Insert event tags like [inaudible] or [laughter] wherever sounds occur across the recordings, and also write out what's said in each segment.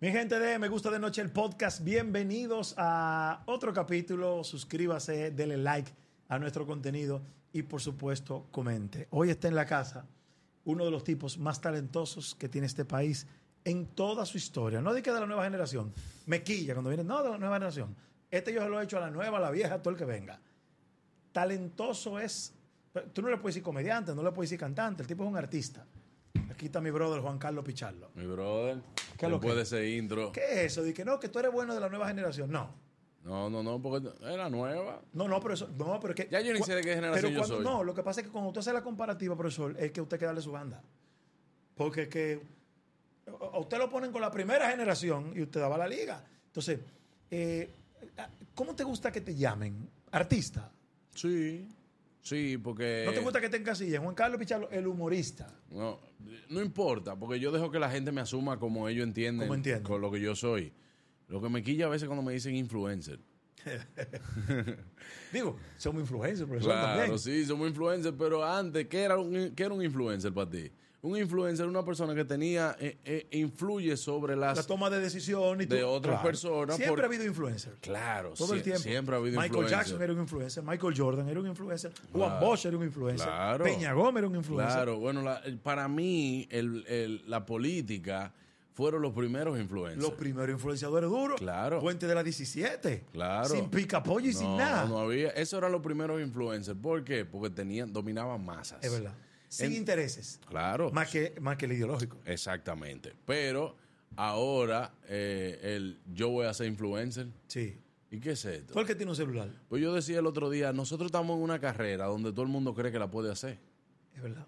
Mi gente de Me Gusta de Noche el podcast, bienvenidos a otro capítulo. Suscríbase, denle like a nuestro contenido y por supuesto comente. Hoy está en la casa uno de los tipos más talentosos que tiene este país en toda su historia. No que de la nueva generación. Me quilla cuando viene, no de la nueva generación. Este yo se lo he hecho a la nueva, a la vieja, a todo el que venga. Talentoso es. Tú no le puedes decir comediante, no le puedes decir cantante. El tipo es un artista. Aquí está mi brother Juan Carlos Pichardo. Mi brother. ¿Qué es lo puede que? ser intro. ¿Qué es eso? De que no, que tú eres bueno de la nueva generación. No. No, no, no, porque es la nueva. No, no, pero eso, no, pero es que. Ya yo ni sé de qué generación pero yo cuando- soy. No, lo que pasa es que cuando usted hace la comparativa, profesor, es que usted que darle su banda. Porque es que a a usted lo ponen con la primera generación y usted daba la liga. Entonces, eh, ¿cómo te gusta que te llamen? Artista. Sí. Sí, porque. ¿No te gusta que te encasillen? Juan Carlos Pichardo, el humorista. No, no importa, porque yo dejo que la gente me asuma como ellos entienden. Como entienden. Con lo que yo soy. Lo que me quilla a veces cuando me dicen influencer. [laughs] Digo, somos influencers, profesor, Claro, también. sí, somos influencers, pero antes, ¿qué era un, qué era un influencer para ti? Un influencer una persona que tenía, eh, eh, influye sobre las... La toma de decisión y de otras personas Siempre por- ha habido influencers. Claro, Todo el tiempo. siempre ha habido Michael influencer. Jackson era un influencer, Michael Jordan era un influencer, Juan Claro. Bosch era un influencer, Claro. Peña Gómez era un influencer. Claro, bueno, la- para mí el- el- la política fueron los primeros influencers. Los primeros influenciadores duros. Claro. Puente de la 17. Claro. Sin picapollo y sin nada. No había, esos eran los primeros influencers. ¿Por qué? Porque tenían, dominaban masas. Es verdad. Sin En- intereses. Claro. Más que, más que el ideológico. Exactamente. Pero ahora eh, el yo voy a ser influencer. Sí. ¿Y qué es esto? ¿Tú el que tiene un celular? Pues yo decía el otro día, nosotros estamos en una carrera donde todo el mundo cree que la puede hacer. Es verdad.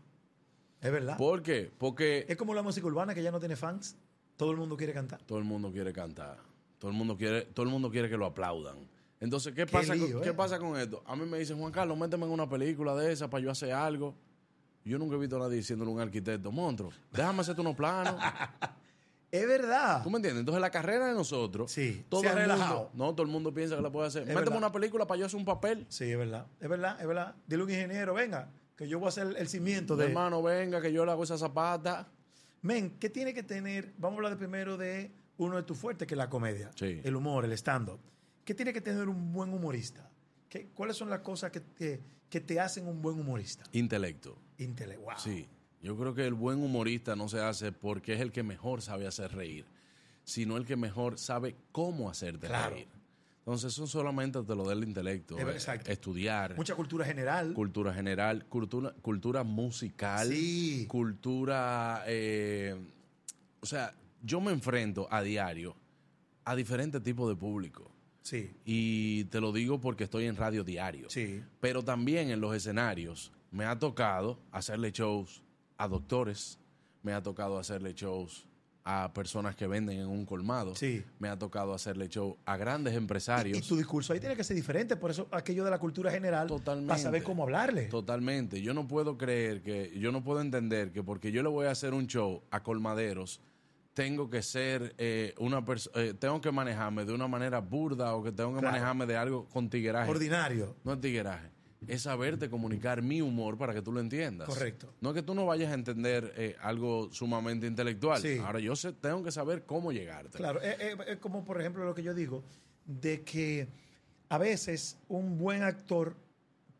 Es verdad. ¿Por qué? Porque Es como la música urbana que ya no tiene fans. Todo el mundo quiere cantar. todo el mundo quiere cantar. Todo el mundo quiere, todo el mundo quiere que lo aplaudan. Entonces, ¿qué, Qué pasa, lío, con, eh. ¿qué pasa con esto? A mí me dicen, Juan Carlos, méteme en una película de esa para yo hacer algo. Yo nunca he visto a nadie diciéndole a un arquitecto, monstruo, déjame hacerte unos planos. [laughs] Es verdad. ¿Tú me entiendes? Entonces, la carrera de nosotros, Sí, todo se ha el mundo, relajado. no, todo el mundo piensa que la puede hacer. Es verdad. una película para yo hacer un papel. Sí, es verdad. Es verdad, es verdad. Dile a un ingeniero, venga, que yo voy a hacer el, cimiento de... Hermano, venga, que yo le hago esa zapata. Men, ¿qué tiene que tener? Vamos a hablar de primero de uno de tus fuertes, que es la comedia. Sí. El humor, el stand-up. ¿Qué tiene que tener un buen humorista? ¿Qué, ¿Cuáles son las cosas que te, que te hacen un buen humorista? Intelecto. Intele wow. Sí, yo creo que el buen humorista no se hace porque es el que mejor sabe hacer reír, sino el que mejor sabe cómo hacerte Claro. reír. Entonces eso solamente te lo da el intelecto, eh, exacto. estudiar, Mucha cultura general. cultura general, cultura, cultura musical, Sí. cultura, eh, o sea, yo me enfrento a diario a diferentes tipos de público. Sí, Y te lo digo porque estoy en radio diario. sí. Pero también en los escenarios me ha tocado hacerle shows a doctores, me ha tocado hacerle shows a personas que venden en un colmado, Sí. me ha tocado hacerle show a grandes Y, empresarios. y tu discurso ahí tiene que ser diferente, por eso aquello de la cultura general, Totalmente. para saber cómo hablarle. Totalmente. Yo no puedo creer que, yo no puedo entender que porque yo le voy a hacer un show a colmaderos, tengo que ser eh, una persona, tengo que manejarme de una manera burda o que tengo que Claro. manejarme de algo con tigueraje. Ordinario. No es tigueraje. Es saberte comunicar mi humor para que tú lo entiendas. Correcto. No es que tú no vayas a entender eh, algo sumamente intelectual. Sí. Ahora yo sé, tengo que saber cómo llegarte. Claro, es- es como por ejemplo lo que yo digo, de que a veces un buen actor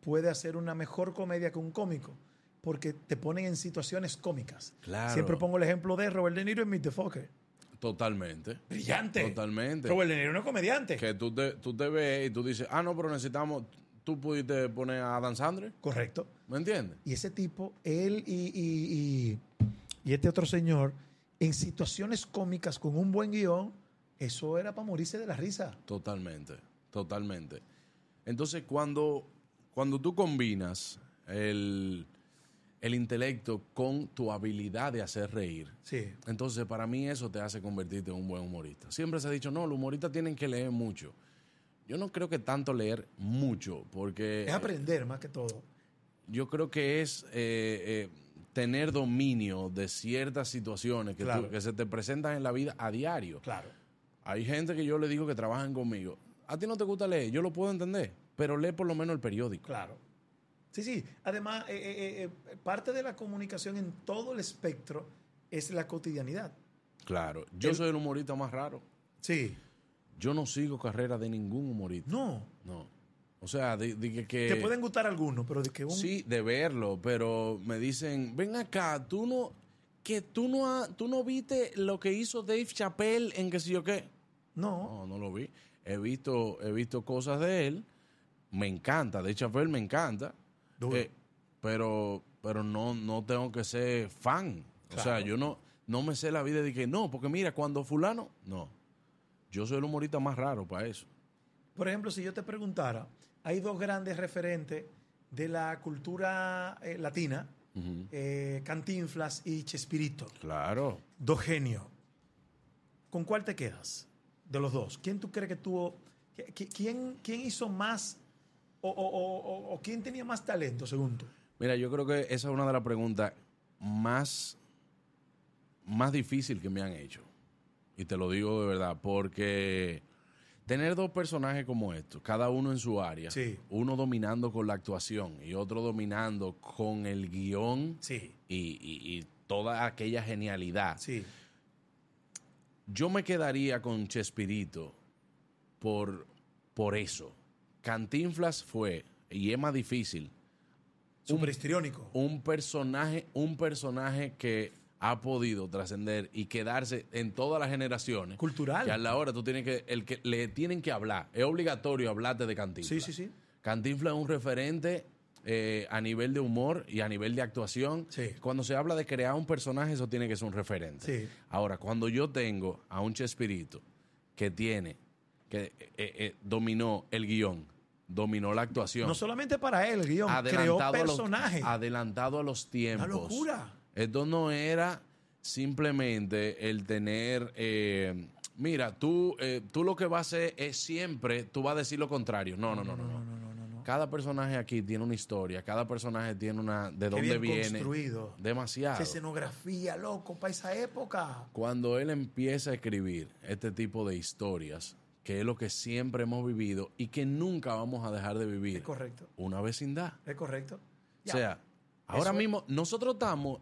puede hacer una mejor comedia que un cómico, porque te ponen en situaciones cómicas. Claro. Siempre pongo el ejemplo de Robert De Niro en Meet the Fokker. Totalmente. Brillante. Totalmente. Robert De Niro no es comediante. Que tú te, tú te ves y tú dices, ah, no, pero necesitamos. Tú pudiste poner a Dan Sandler. Correcto. ¿Me entiendes? Y ese tipo, él y, y- y- y este otro señor, en situaciones cómicas con un buen guion, eso era para morirse de la risa. Totalmente. Totalmente. Entonces, cuando, cuando tú combinas el, el intelecto con tu habilidad de hacer reír, Sí. Entonces, para mí eso te hace convertirte en un buen humorista. Siempre se ha dicho, no, los humoristas tienen que leer mucho. Yo no creo que tanto leer mucho, porque Es aprender más que todo. yo creo que es eh, eh, tener dominio de ciertas situaciones que, tú- que se te presentan en la vida a diario. Claro. Hay gente que yo le digo que trabajan conmigo. A ti no te gusta leer, yo lo puedo entender, pero lee por lo menos el periódico. Claro. Sí, sí. Además, eh, eh, eh, parte de la comunicación en todo el espectro es la cotidianidad. Claro. Yo soy el humorista más raro. Sí. Yo no sigo carrera de ningún humorista. No. No. O sea, de, de que, que- Te pueden gustar algunos, pero de que un... Sí, de verlo, pero me dicen, ven acá, tú no, que tú no, ha- tú no viste lo que hizo Dave Chappelle en que sé yo qué. No. No, no lo vi. He visto, he visto cosas de él. Me encanta, Dave Chappelle me encanta. Eh, pero, pero no, no tengo que ser fan. O sea, yo no, no me sé la vida de que no, porque mira, cuando fulano, no. Yo soy el humorista más raro para eso. Por ejemplo, si yo te preguntara, hay dos grandes referentes de la cultura eh, latina, eh, Cantinflas y Chespirito. Claro. Dos genios. ¿Con cuál te quedas de los dos? ¿Quién tú crees que tuvo... ¿Quién, quién hizo más o, o- o- quién tenía más talento, según tú? Mira, yo creo que esa es una de las preguntas más, más difícil que me han hecho. Y te lo digo de verdad, porque tener dos personajes como estos, cada uno en su área, Sí. uno dominando con la actuación y otro dominando con el guion Sí, y, y- y toda aquella genialidad. sí. Yo me quedaría con Chespirito por, por eso. Cantinflas fue, y es más difícil, Súper histriónico. un personaje, un personaje que ha podido trascender y quedarse en todas las generaciones. Cultural. Que a la hora tú tienes que, el que le tienen que hablar. Es obligatorio hablarte de Cantinflas. Sí, sí, sí. Cantinflas es un referente eh, a nivel de humor y a nivel de actuación. Sí. Cuando se habla de crear un personaje, eso tiene que ser un referente. Sí. Ahora, cuando yo tengo a un Chespirito que tiene, que eh, eh, dominó el guion, dominó la actuación, No solamente para él, el guion, creó adelantado, a los, personajes. adelantado a los tiempos. Una locura. Esto no era simplemente el tener, eh, mira, tú, eh, tú lo que vas a hacer es siempre, tú vas a decir lo contrario. No, no, no, no. no. No, no, no, no, no. Cada personaje aquí tiene una historia, cada personaje tiene una, de Qué dónde bien viene. construido. Demasiado. Esa escenografía, loco, para esa época. Cuando él empieza a escribir este tipo de historias, que es lo que siempre hemos vivido y que nunca vamos a dejar de vivir, Es correcto, una vecindad. es correcto. O sea, ahora Eso es- mismo nosotros estamos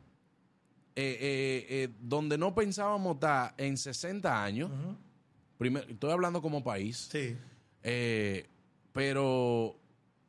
eh, eh, eh, donde no pensábamos estar en 60 años. Ujú. Primer- estoy hablando como país. Sí, pero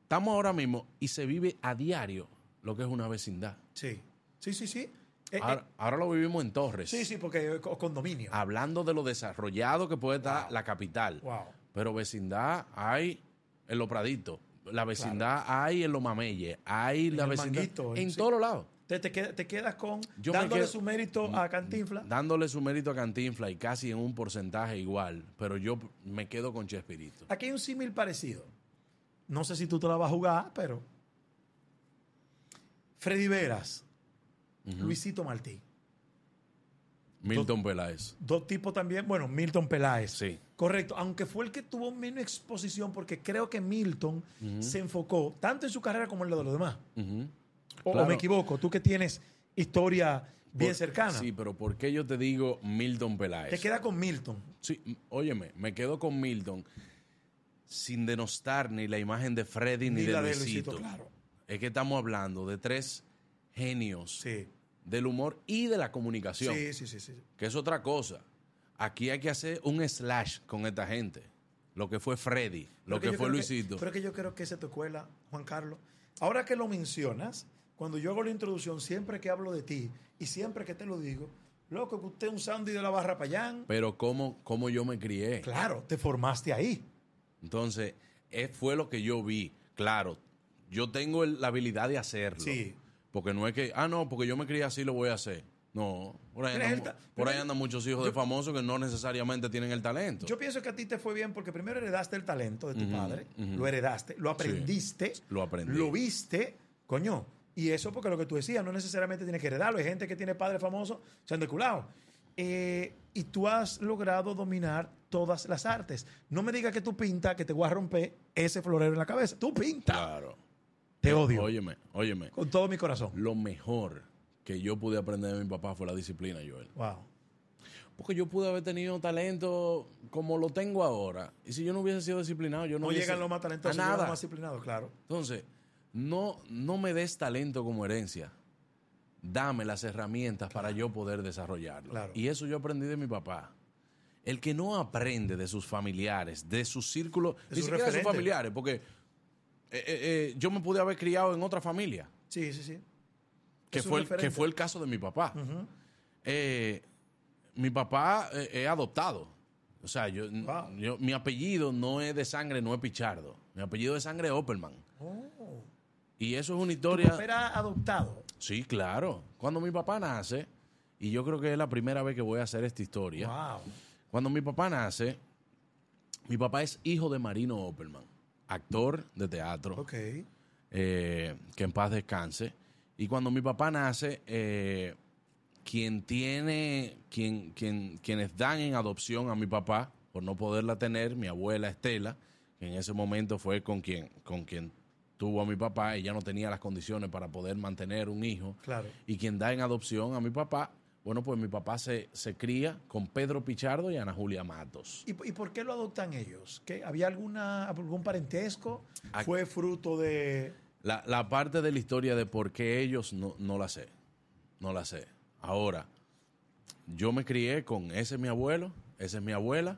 estamos ahora mismo y se vive a diario lo que es una vecindad. sí. Sí, sí, sí. Eh, Ahora, ahora lo vivimos en Torres. eh, sí, sí, porque co- condominio. Hablando de lo desarrollado que puede estar Wow. la capital. Wow. Pero vecindad hay en los Praditos. La vecindad hay en los Mameyes. Hay En la vecindad Manguito, en sí. todos los lados. Te, te, queda- te quedas con Yo dándole quedo- su mérito a Cantinflas. Dándole su mérito a Cantinfla y casi en un porcentaje igual. Pero yo me quedo con Chespirito. Aquí hay un símil parecido. No sé si tú te la vas a jugar, pero. Freddy Veras, Luisito Martí. Milton Peláez. Dos tipos también, bueno, Milton Peláez. Sí. Correcto, aunque fue el que tuvo menos exposición, porque creo que Milton se enfocó tanto en su carrera como en lo de los demás. O, o Claro. me equivoco, tú que tienes historia bien Por- cercana. Sí, pero ¿por qué yo te digo Milton Peláez? Te queda con Milton. Sí, óyeme, me quedo con Milton sin denostar ni la imagen de Freddy ni, Ni de la de Luisito. Luisito, claro. Es que estamos hablando de tres genios Sí. del humor y de la comunicación, Sí, sí, sí, sí. que es otra cosa. Aquí hay que hacer un slash con esta gente. Lo que fue Freddy, lo Pero que, fue Luisito. pero que yo creo que esa es tu escuela, Juan Carlos. Ahora que lo mencionas, cuando yo hago la introducción, siempre que hablo de ti y siempre que te lo digo, loco, que usted es un Sandy de la Barra Payán. Pero cómo, cómo yo me crié. Claro, te formaste ahí. Entonces, eh, fue lo que yo vi. Claro, yo tengo el- la habilidad de hacerlo. Sí. Porque no es que, ah, no, porque yo me crié así, lo voy a hacer. No, por ahí, andan, por ahí andan muchos hijos de famosos que no necesariamente tienen el talento. Yo pienso que a ti te fue bien porque primero heredaste el talento de tu padre, lo heredaste, lo aprendiste, Lo aprendí. lo viste, coño. Y eso porque lo que tú decías, no necesariamente tienes que heredarlo. Hay gente que tiene padres famosos, se han deculado. Eh, y tú has logrado dominar todas las artes. No me digas que tú pintas, que te voy a romper ese florero en la cabeza. Tú pintas. Claro. Te odio. Óyeme, óyeme. Con todo mi corazón. Lo mejor que yo pude aprender de mi papá fue la disciplina, Joel. Wow. Porque yo pude haber tenido talento como lo tengo ahora. Y si yo no hubiese sido disciplinado, yo no, No, hubiese- llegan los más talentosos, a nada. los más disciplinados, claro. Entonces, no, no me des talento como herencia. dame las herramientas para yo poder desarrollarlo. Claro. Y eso yo aprendí de mi papá. El que no aprende de sus familiares, de su círculo, De ni sus siquiera de sus familiares, porque eh, eh, eh, yo me pude haber criado en otra familia, Sí, sí, sí. que fue, el, que fue el caso de mi papá. Eh, mi papá es adoptado. O sea, yo, Wow. yo- mi apellido no es de sangre, no es Pichardo. Mi apellido de sangre es Opperman. Oh. Y eso es una Tu historia. papá era adoptado. Sí, claro. Cuando mi papá nace, y yo creo que es la primera vez que voy a hacer esta historia. Wow. Cuando mi papá nace, mi papá es hijo de Marino Opperman, actor de teatro, Ok. eh, que en paz descanse. Y cuando mi papá nace, eh, quien tiene, quien, quien, quienes dan en adopción a mi papá, por no poderla tener, mi abuela Estela, que en ese momento fue con quien, con quien tuvo a mi papá, ella no tenía las condiciones para poder mantener un hijo. Claro. Y quien da en adopción a mi papá, bueno, pues mi papá se, se cría con Pedro Pichardo y Ana Julia Matos. ¿Y, y por qué lo adoptan ellos? ¿Qué, ¿Había alguna, algún parentesco? ¿Fue fruto de...? La, la parte de la historia de por qué ellos no, no la sé. No la sé. Ahora, yo me crié con ese es mi abuelo, esa es mi abuela,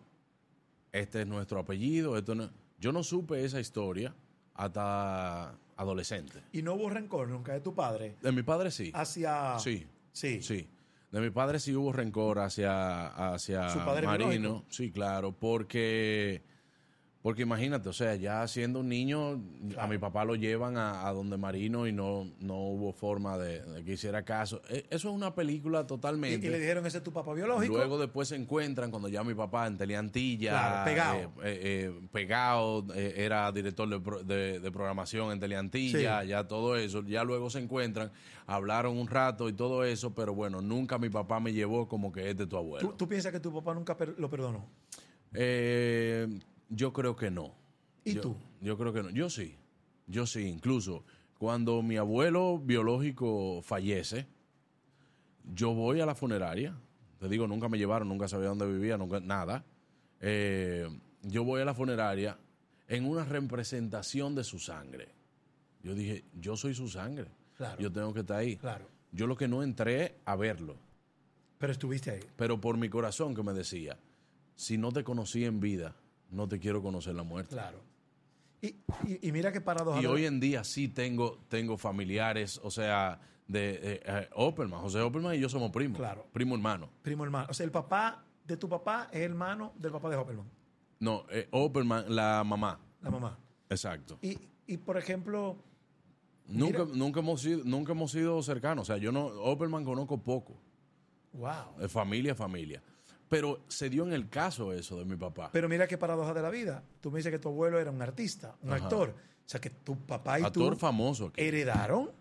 este es nuestro apellido. Esto no- yo no supe esa historia hasta adolescente. ¿Y no hubo rencor nunca de tu padre De mi padre sí. hacia... Sí. Sí. Sí. De mi padre sí hubo rencor hacia, hacia ¿Su padre Marino. Sí, claro, porque, porque imagínate, o sea, ya siendo un niño, a mi papá lo llevan a, a donde Marino y no, no hubo forma de, de que hiciera caso. E- Eso es una película Y, totalmente. y le dijeron, ese es tu papá biológico. Luego después se encuentran cuando ya mi papá en Teleantilla, Claro, pegado. eh, eh, eh, pegado, eh, era director de, pro- de- de programación en Teleantilla, Sí. ya todo eso, ya luego se encuentran, hablaron un rato y todo eso, pero bueno, nunca mi papá me llevó como que es de tu abuelo. ¿Tú, tú piensas que tu papá nunca per- lo perdonó? Eh, yo creo que no. ¿Y Yo- tú? Yo creo que no. Yo sí. Yo sí. Incluso cuando mi abuelo biológico fallece, yo voy a la funeraria. Te digo, nunca me llevaron, nunca sabía dónde vivía, nunca nada. Eh, yo voy a la funeraria en una representación de su sangre. Yo dije, yo soy su sangre. Claro. Yo tengo que estar ahí. Claro. Yo lo que no entré a verlo Pero estuviste ahí. pero por mi corazón que me decía, si no te conocí en vida, no te quiero conocer la muerte. Claro. Y, y- y mira qué paradoja. Y hoy en día sí tengo, tengo familiares, o sea, de eh, eh, Opperman, José Opperman y yo somos primos, Claro. primo hermano. Primo hermano. O sea, el papá de tu papá es hermano del papá de Hopperman, No, eh, Opperman, la mamá, la mamá. exacto. Y, y por ejemplo, Nunca, nunca, hemos sido, nunca hemos sido cercanos, o sea, yo no, Opperman conozco poco, wow. familia, familia. Pero se dio en el caso eso de mi papá. Pero mira qué paradoja de la vida. Tú me dices que tu abuelo era un artista, un Ajá. actor. O sea, que tu papá y Actor tú famoso aquí. heredaron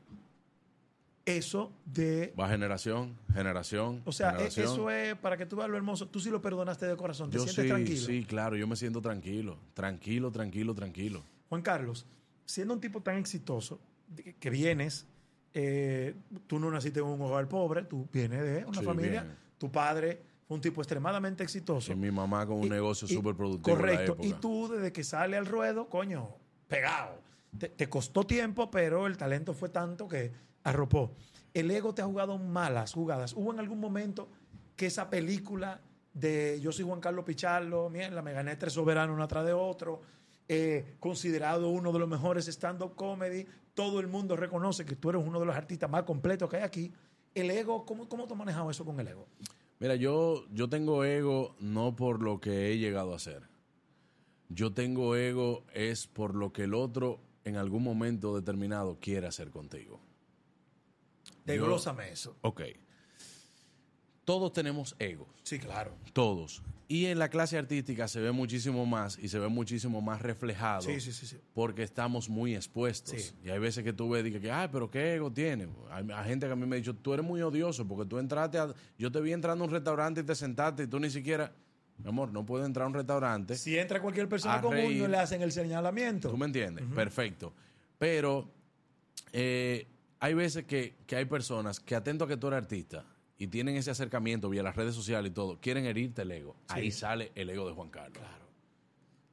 eso de... Va generación, generación. O sea, e- generación. eso es para que tú veas lo hermoso. Tú sí lo perdonaste de corazón. Te Yo sientes sí, tranquilo. sí, claro, yo me siento tranquilo, tranquilo, tranquilo, tranquilo. Juan Carlos, siendo un tipo tan exitoso, que vienes, eh, tú no naciste en un hogar pobre, tú vienes de una Sí, familia, bien. tu padre fue un tipo extremadamente exitoso. Y mi mamá con un Y- negocio súper productivo. en la Correcto. Y tú, desde que sale al ruedo, coño, pegado. Te, te costó tiempo, pero el talento fue tanto que arropó. El ego te ha jugado malas jugadas. ¿Hubo en algún momento que esa película de Yo soy Juan Carlos Pichardo, mierda, me gané tres soberanos uno atrás de otro, eh, considerado uno de los mejores stand-up comedy, todo el mundo reconoce que tú eres uno de los artistas más completos que hay aquí. El ego, ¿cómo, cómo tú has manejado eso con el ego? Mira, yo, yo tengo ego no por lo que he llegado a ser. Yo tengo ego es por lo que el otro en algún momento determinado quiere hacer contigo. Desglósame eso. Ok. Todos tenemos egos. Sí, claro. Todos. Y en la clase artística se ve muchísimo más y se ve muchísimo más reflejado. Sí, sí, sí, sí. porque estamos muy expuestos. Sí. Y hay veces que tú ves y ay, pero qué ego tiene. Hay, hay gente que a mí me ha dicho, tú eres muy odioso porque tú entraste a... Yo te vi entrando a un restaurante y te sentaste y tú ni siquiera... Mi amor, no puedo entrar a un restaurante. Si entra cualquier persona común, reír. no le hacen el señalamiento. ¿Tú me entiendes? Perfecto. Pero eh, hay veces que, que hay personas que atento a que tú eres artista y tienen ese acercamiento vía las redes sociales y todo, quieren herirte el ego. Ahí sale el ego de Juan Carlos. Claro.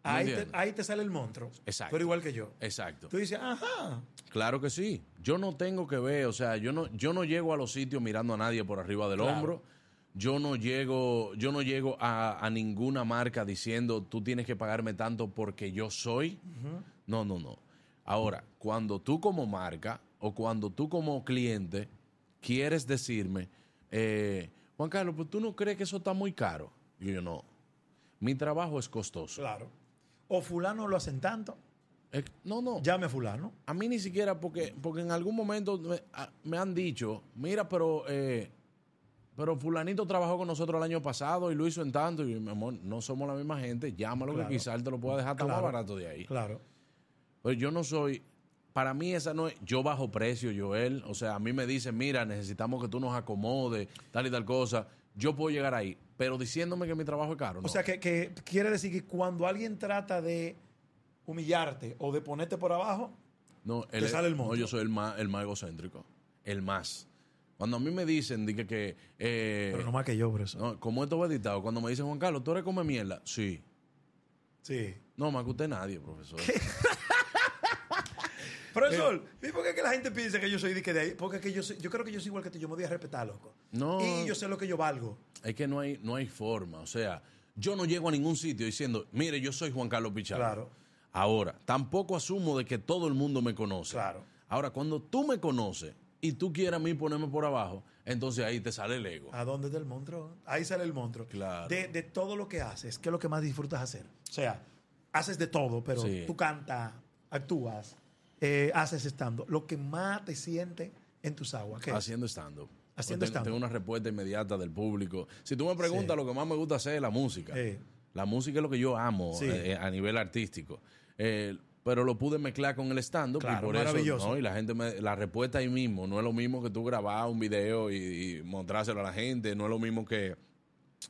¿Me Ahí te, ahí te sale el monstruo. Exacto. Eres igual que yo. Exacto. Tú dices, ajá. Claro que sí. Yo no tengo que ver, o sea, yo no, yo no llego a los sitios mirando a nadie por arriba del Claro. hombro. Yo no llego, yo no llego a, a ninguna marca diciendo tú tienes que pagarme tanto porque yo soy. No, no, no. Ahora, cuando tú como marca o cuando tú como cliente quieres decirme, eh, Juan Carlos, pues tú no crees que eso está muy caro. Yo no. Mi trabajo es costoso. Claro. O fulano lo hacen tanto. Eh, no, no. Llame a fulano. A mí ni siquiera, porque, porque en algún momento me, a- me han dicho, mira, pero eh, pero fulanito trabajó con nosotros el año pasado y lo hizo en tanto. Y yo, mi amor, no somos la misma gente, llámalo Claro. que quizás él te lo pueda dejar tan Claro. más barato de ahí. Claro. Pero yo no soy, para mí esa no es, yo bajo precio, Joel. O sea, a mí me dicen, mira, necesitamos que tú nos acomodes, tal y tal cosa. Yo puedo llegar ahí, pero diciéndome que mi trabajo es caro. O no. sea, que, que quiere decir que cuando alguien trata de humillarte o de ponerte por abajo, No, Te sale el no, monstruo. yo soy el más, el más egocéntrico. El más. Cuando a mí me dicen di que, que eh, pero no más que yo, por eso. no, como esto va editado, cuando me dicen Juan Carlos, ¿tú eres come mierda? Sí. Sí. No, más que usted nadie, profesor. [laughs] Profesor, ¿y por qué que la gente piensa que yo soy de que de ahí? Porque es que yo, soy- yo creo que yo soy igual que tú. Yo me voy a respetar, loco. No. Y yo sé lo que yo valgo. es que no hay, no hay forma. O sea, yo no llego a ningún sitio diciendo, mire, yo soy Juan Carlos Pichardo. Claro. Ahora, tampoco asumo de que todo el mundo me conoce. Claro. Ahora, cuando tú me conoces y tú quieras a mí ponerme por abajo, entonces ahí te sale el ego. ¿A dónde está el monstruo? Ahí sale el monstruo. Claro. De, de todo lo que haces, ¿qué es lo que más disfrutas hacer? O sea, haces de todo, pero Sí. tú cantas, actúas, eh, haces estando. Lo que más te siente en tus aguas. ¿qué? Haciendo stand-up. Haciendo tengo, tengo una respuesta inmediata del público. Si tú me preguntas, Sí. lo que más me gusta hacer es la música. Eh. La música es lo que yo amo Sí. eh, a nivel artístico. Eh, pero lo pude mezclar con el stand-up Claro, y por maravilloso. eso, ¿no? Y la gente, me- la respuesta ahí mismo. No es lo mismo que tú grabar un video y, y mostrárselo a la gente. No es lo mismo que,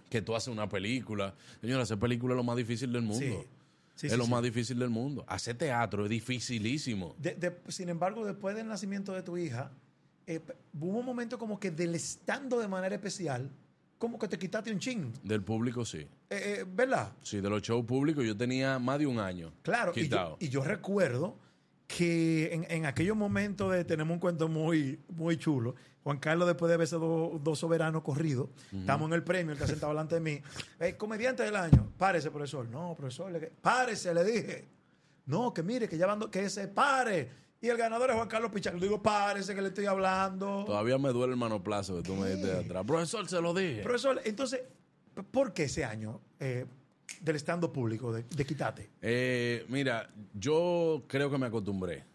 que tú haces una película. Señora, hacer película es lo más difícil del mundo. Sí. Sí, es sí, lo sí. más difícil del mundo. Hacer teatro es dificilísimo. De- de- sin embargo, después del nacimiento de tu hija, eh, hubo un momento como que del estando de manera especial, como que te quitaste un ching. Del público sí. Eh, eh, ¿Verdad? Sí, de los shows públicos yo tenía más de un año. Claro, y yo, Quitado. y yo recuerdo que en, en aquellos momentos de tenemos un cuento muy, muy chulo. Juan Carlos, después de haberse do- dos soberanos corridos, estamos en el premio, el que ha sentado delante de mí. "Eh, comediante del año, párese, profesor. No, profesor, le- párese, le dije. No, que mire, que ya van que se pare. Y el ganador es Juan Carlos Pichardo. Le digo, párese, que le estoy hablando. Todavía me duele el manoplazo que tú me diste de atrás. Profesor, se lo dije. Profesor, entonces, ¿por qué ese año eh, del estando público, de, de quítate? Eh, mira, yo creo que me acostumbré.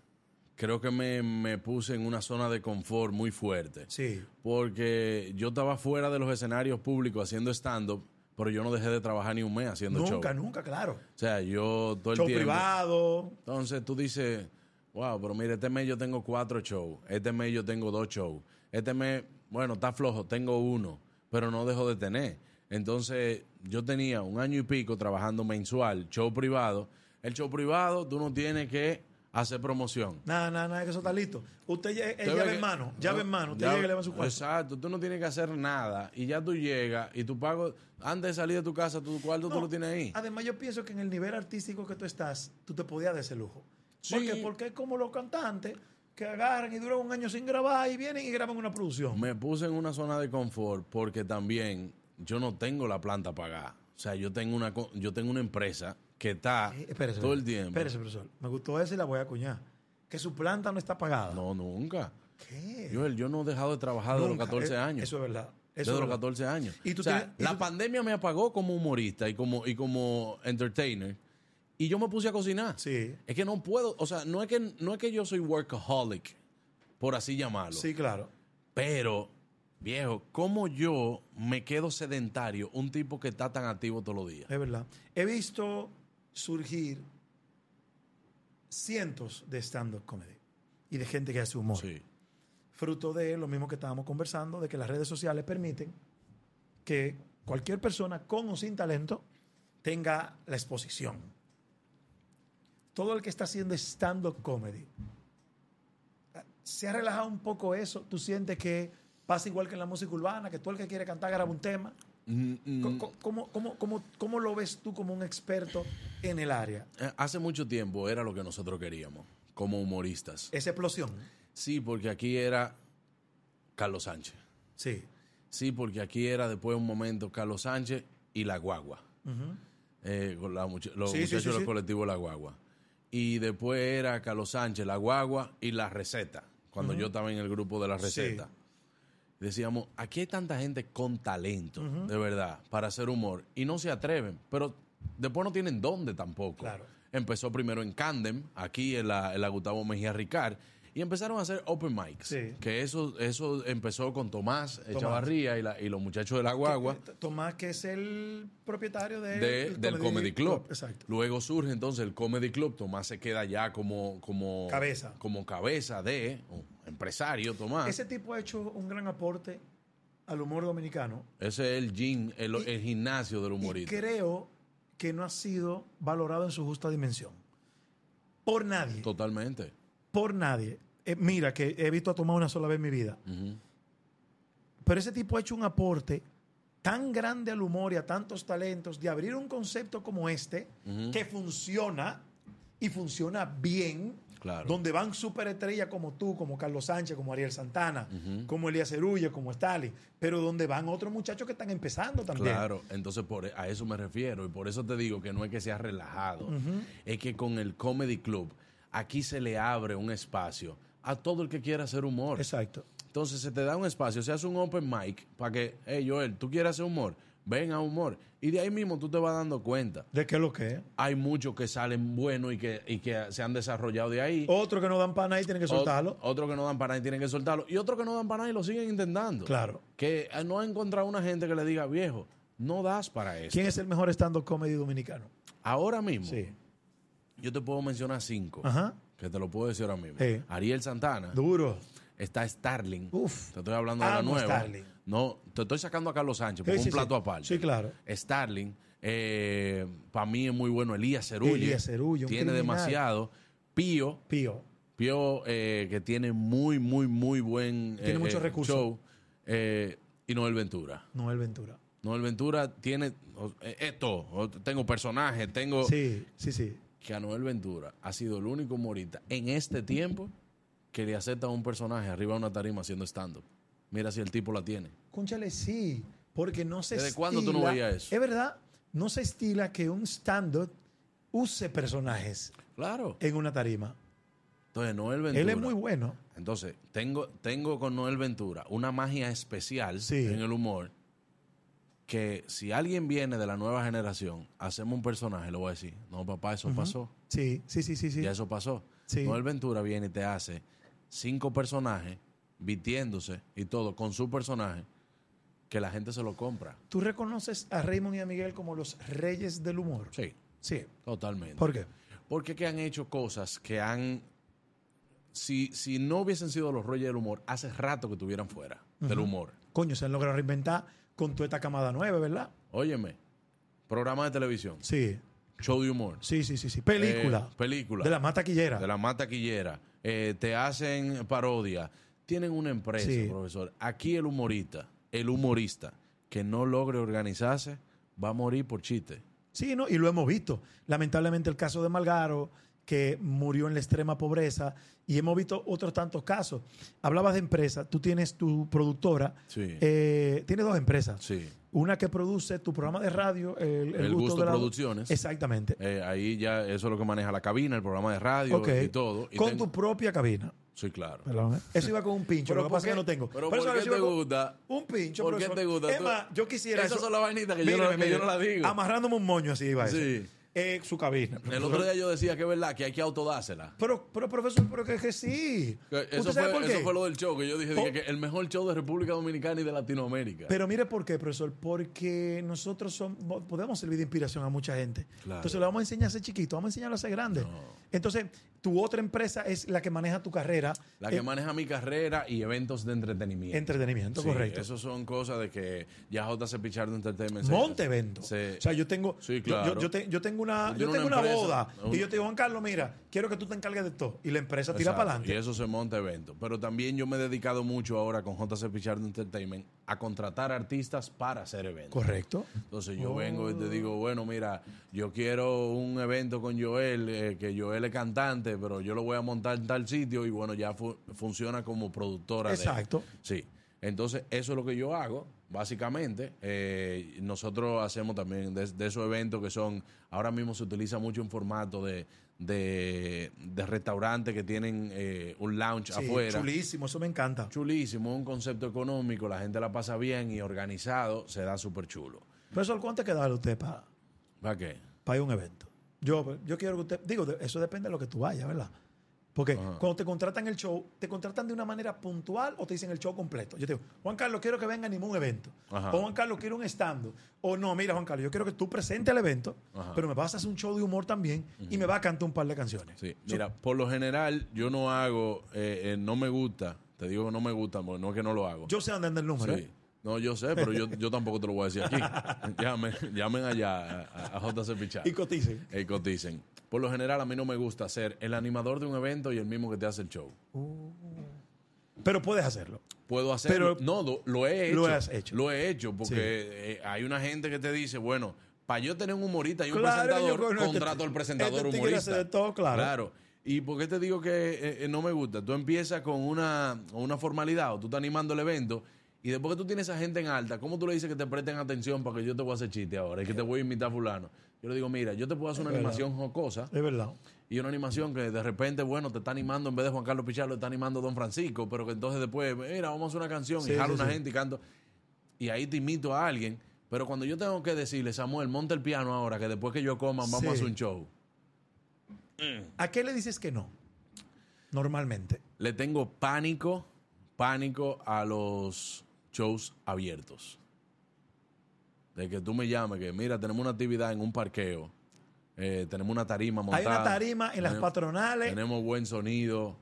Creo que me, me puse en una zona de confort muy fuerte. Sí. Porque yo estaba fuera de los escenarios públicos haciendo stand-up, pero yo no dejé de trabajar ni un mes haciendo Nunca, show. nunca, claro. O sea, yo todo el Show tiempo. privado. Entonces tú dices, wow, pero mire, este mes yo tengo cuatro shows, este mes yo tengo dos shows, este mes, bueno, está flojo, tengo uno, pero no dejo de tener. Entonces yo tenía un año y pico trabajando mensual, show privado. El show privado tú no tienes que hacer promoción. Nada, nada, nada, que eso está listo. Usted eh, Usted llave ve en mano, llave en mano. Usted Llave- llega y le va su cuarto. Exacto, tú no tienes que hacer nada y ya tú llegas y tu pago, antes de salir de tu casa, tu cuarto tú No, lo tienes ahí. Además, yo pienso que en el nivel artístico que tú estás, tú te podías dar ese lujo. Sí. ¿Por qué? Porque es como los cantantes que agarran y duran un año sin grabar y vienen y graban una producción. Me puse en una zona de confort porque también yo no tengo la planta pagada. O sea, yo tengo una yo tengo una empresa que está Eh, espérese, todo el tiempo. Espérese, profesor. Me gustó esa y la voy a acuñar. Que su planta no está pagada. No, nunca. ¿Qué? Yo no he dejado de trabajar desde los Nunca. 14 Eh, años. Eso es verdad. Eso desde es los verdad. 14 años. Y tú o sea, tienes- y la tú- pandemia me apagó como humorista y como, y como entertainer. Y yo me puse a cocinar. Sí. Es que no puedo, o sea, no es que, no es que yo soy workaholic, por así llamarlo. Sí, claro. Pero, viejo, ¿cómo yo me quedo sedentario, un tipo que está tan activo todos los días? Es verdad. He visto surgir cientos de stand-up comedy y de gente que hace humor. Sí. Fruto de lo mismo que estábamos conversando, de que las redes sociales permiten que cualquier persona con o sin talento tenga la exposición. Todo el que está haciendo stand-up comedy, se ha relajado un poco eso. Tú sientes que pasa igual que en la música urbana, que todo el que quiere cantar graba un tema. Mm, mm, ¿Cómo, cómo, cómo, cómo lo ves tú como un experto en el área? eh, hace mucho tiempo era lo que nosotros queríamos, como humoristas. Esa explosión. Sí, porque aquí era Carlos Sánchez. Sí. Sí, porque aquí era después de un momento Carlos Sánchez y la guagua. Eh, con la much- los Sí, muchachos sí, del sí. colectivo La Guagua. Y después era Carlos Sánchez, La Guagua y La Receta, cuando yo estaba en el grupo de La Receta. Decíamos, aquí hay tanta gente con talento, de verdad, para hacer humor, y no se atreven, pero después no tienen dónde tampoco. Claro. Empezó primero en Candem, aquí en la, en la Gustavo Mejía Ricard, y empezaron a hacer open mics. Sí. Que eso, eso empezó con Tomás, Tomás. Echavarría y, la- y los muchachos de La Guagua Tomás, que es el propietario de- de- del del Comedy Club. Exacto. Luego surge entonces el Comedy Club. Tomás se queda ya como, como Cabeza. Como cabeza de empresario, Tomás. Ese tipo ha hecho un gran aporte al humor dominicano. Ese es el gym, el, Y- el gimnasio del Y humorista. creo que no ha sido valorado en su justa dimensión. Por nadie. Totalmente. Por nadie. Eh, mira, que he visto a Tomás una sola vez en mi vida. Pero ese tipo ha hecho un aporte tan grande al humor y a tantos talentos de abrir un concepto como este que funciona y funciona bien. Claro. Donde van superestrellas como tú, como Carlos Sánchez, como Ariel Santana, como Elías Cerulle, como Stalin, pero donde van otros muchachos que están empezando también. Claro, entonces por, a eso me refiero y por eso te digo que no es que sea relajado, es que con el Comedy Club aquí se le abre un espacio a todo el que quiera hacer humor. Exacto. Entonces se te da un espacio, se hace un open mic para que, hey Joel, tú quieres hacer humor, ven a humor. Y de ahí mismo tú te vas dando cuenta. ¿De qué es lo que es? Hay muchos que salen buenos y que, y que se han desarrollado de ahí. Otros que no dan pana y tienen que soltarlo. Ot- Otros que no dan para nada y tienen que soltarlo. Y otros que no dan para nada y lo siguen intentando. Claro. Que eh, no ha encontrado una gente que le diga, viejo, no das para eso. ¿Quién es el mejor stand-up comedy dominicano? Ahora mismo, Sí. Yo te puedo mencionar cinco. Ajá. Que te lo puedo decir ahora mismo. Sí. Ariel Santana. Duro. Está Starling. Uf. Te estoy hablando de la nueva. Starling. No, te estoy sacando a Carlos Sánchez por Sí, un sí, plato aparte. Sí, claro. Starling, para mí es muy bueno. Elías Cerulle. Elías Cerulle, un Tiene demasiado. Pío. Pío. Pío, eh, que tiene muy, muy, muy buen Tiene eh, muchos eh, recursos. show. Eh, y Noel Ventura. Noel Ventura. Noel Ventura tiene eh, esto. Tengo personajes, tengo. Sí, sí, sí. Que a Noel Ventura ha sido el único humorista en este tiempo que le acepta a un personaje arriba de una tarima haciendo stand-up. Mira si el tipo la tiene. Cónchale, sí. Porque no se ¿Desde cuándo tú no estila- veías eso? Es verdad. No se estila que un stand-up use personajes Claro. en una tarima. Entonces, Noel Ventura. Él es muy bueno. Entonces, tengo, tengo con Noel Ventura una magia especial Sí. en el humor que si alguien viene de la nueva generación, hacemos un personaje, le voy a decir, no, papá, eso pasó. Sí, sí, sí, sí. sí. Ya eso pasó. Sí. Noel Ventura viene y te hace cinco personajes vistiéndose y todo con su personaje que la gente se lo compra. ¿Tú reconoces a Raymond y a Miguel como los reyes del humor? Sí, Sí. totalmente. ¿Por qué? Porque que han hecho cosas que han... Si, si no hubiesen sido los reyes del humor, hace rato que estuvieran fuera del humor. Coño, se han logrado reinventar con toda esta camada nueva, ¿verdad? Óyeme, programa de televisión, Sí, show de humor. sí, sí, sí. sí. Película. Eh, película. De la más taquillera. De la más taquillera. Eh, te hacen parodia. Tienen una empresa, Sí. profesor. Aquí el humorista, el humorista que no logre organizarse, va a morir por chiste. Sí, ¿no? Y lo hemos visto. Lamentablemente el caso de Malgaro, que murió en la extrema pobreza, y hemos visto otros tantos casos. Hablabas de empresa, tú tienes tu productora, Sí. eh, tienes dos empresas. Sí. Una que produce tu programa de radio, el, El Gusto de la- Producciones. Exactamente. Eh, ahí ya eso es lo que maneja la cabina, el programa de radio y todo. Y Con tu propia cabina. Sí, claro. Perdón, ¿eh? Eso iba con un pincho, lo que ¿por pasa es que no tengo. Pero Pero ¿por eso qué te gusta? Un pincho, ¿Por qué te gusta? Más, yo quisiera Esas son las vainitas que yo no- que yo mire, no las digo. Amarrándome un moño así iba eso. Sí. Eh, su cabina. El otro día yo decía que es verdad que hay que autodársela. Pero, pero profesor, pero que, que sí. Que ¿Usted Eso fue, eso fue lo del show que yo dije, que el mejor show de República Dominicana y de Latinoamérica. Pero mire por qué, profesor. Porque nosotros somos, podemos servir de inspiración a mucha gente. Claro. Entonces le vamos a enseñar a ser chiquito, vamos a enseñarlo a ser grande. Entonces, tu otra empresa es la que maneja tu carrera. la que eh, maneja mi carrera y eventos de entretenimiento. Entretenimiento, Sí, correcto. Eso son cosas de que ya JC Pichardo Entertainment. Monte evento. se- o sea, yo tengo, Sí, yo- claro. yo, yo te- yo tengo tengo una, yo tengo una boda una- y yo te digo, Juan Carlos, mira, quiero que tú te encargues de todo. Y la empresa tira para adelante. Y eso se monta evento. Pero también yo me he dedicado mucho ahora con JC Pichardo Entertainment a contratar artistas para hacer eventos. Correcto. Entonces yo vengo y te digo, bueno, mira, yo quiero un evento con Joel, eh, que Joel es cantante, pero yo lo voy a montar en tal sitio y bueno, ya fu- funciona como productora. de- Exacto. sí. Entonces, eso es lo que yo hago, básicamente. Eh, nosotros hacemos también de, de esos eventos que son, ahora mismo se utiliza mucho en formato de, de, de restaurantes que tienen eh, un lounge Sí, afuera. chulísimo, eso me encanta. Chulísimo, un concepto económico, la gente la pasa bien y organizado, se da súper chulo. Profesor, ¿cuánto hay que darle usted para ¿Para qué? ir a un evento? Yo, yo quiero que usted, digo, eso depende de lo que tú vayas, ¿verdad? Porque Ajá. cuando te contratan el show, ¿te contratan de una manera puntual o te dicen el show completo? Yo te digo, Juan Carlos, quiero que venga a ningún evento. Ajá. O Juan Carlos, quiero un stand. O no, mira, Juan Carlos, yo quiero que tú presentes el evento, Ajá. pero me vas a hacer un show de humor también y me vas a cantar un par de canciones. Sí, mira, por lo general yo no hago, eh, eh, no me gusta, te digo no me gusta, porque no es que no lo hago. Yo sé dónde anda el número. Sí. ¿eh? No, yo sé, pero yo, yo tampoco te lo voy a decir aquí. [laughs] llamen, llamen allá a, a JC Pichar. Y coticen. Y coticen. Por lo general a mí no me gusta ser el animador de un evento y el mismo que te hace el show. Pero puedes hacerlo. Puedo hacerlo. Pero- no, lo, lo he hecho. Lo has hecho. Lo he hecho porque Sí. eh, hay una gente que te dice, bueno, para yo tener un humorista y un Claro, presentador, yo conozco- contrato al presentador este tigre humorista. hace de todo, claro. ¿Y por qué te digo que eh, eh, no me gusta? Tú empiezas con una, una formalidad o tú estás animando el evento y después que tú tienes a gente en alta, ¿cómo tú le dices que te presten atención para que yo te voy a hacer chiste ahora y que te voy a invitar a fulano? Yo le digo, mira, yo te puedo hacer una Es verdad. animación jocosa Es verdad. y una animación que de repente, bueno, te está animando en vez de Juan Carlos Pichardo, te está animando Don Francisco, pero que entonces después, mira, vamos a hacer una canción Sí, y jalo sí, una sí. gente y canto. Y ahí te invito a alguien, pero cuando yo tengo que decirle, Samuel, monta el piano ahora, que después que yo coma vamos a hacer un show. ¿A qué le dices que no? Normalmente. Le tengo pánico, pánico a los shows abiertos. De que tú me llames, que mira, tenemos una actividad en un parqueo, eh, tenemos una tarima montada. Hay una tarima en las tenemos- patronales. Tenemos buen sonido.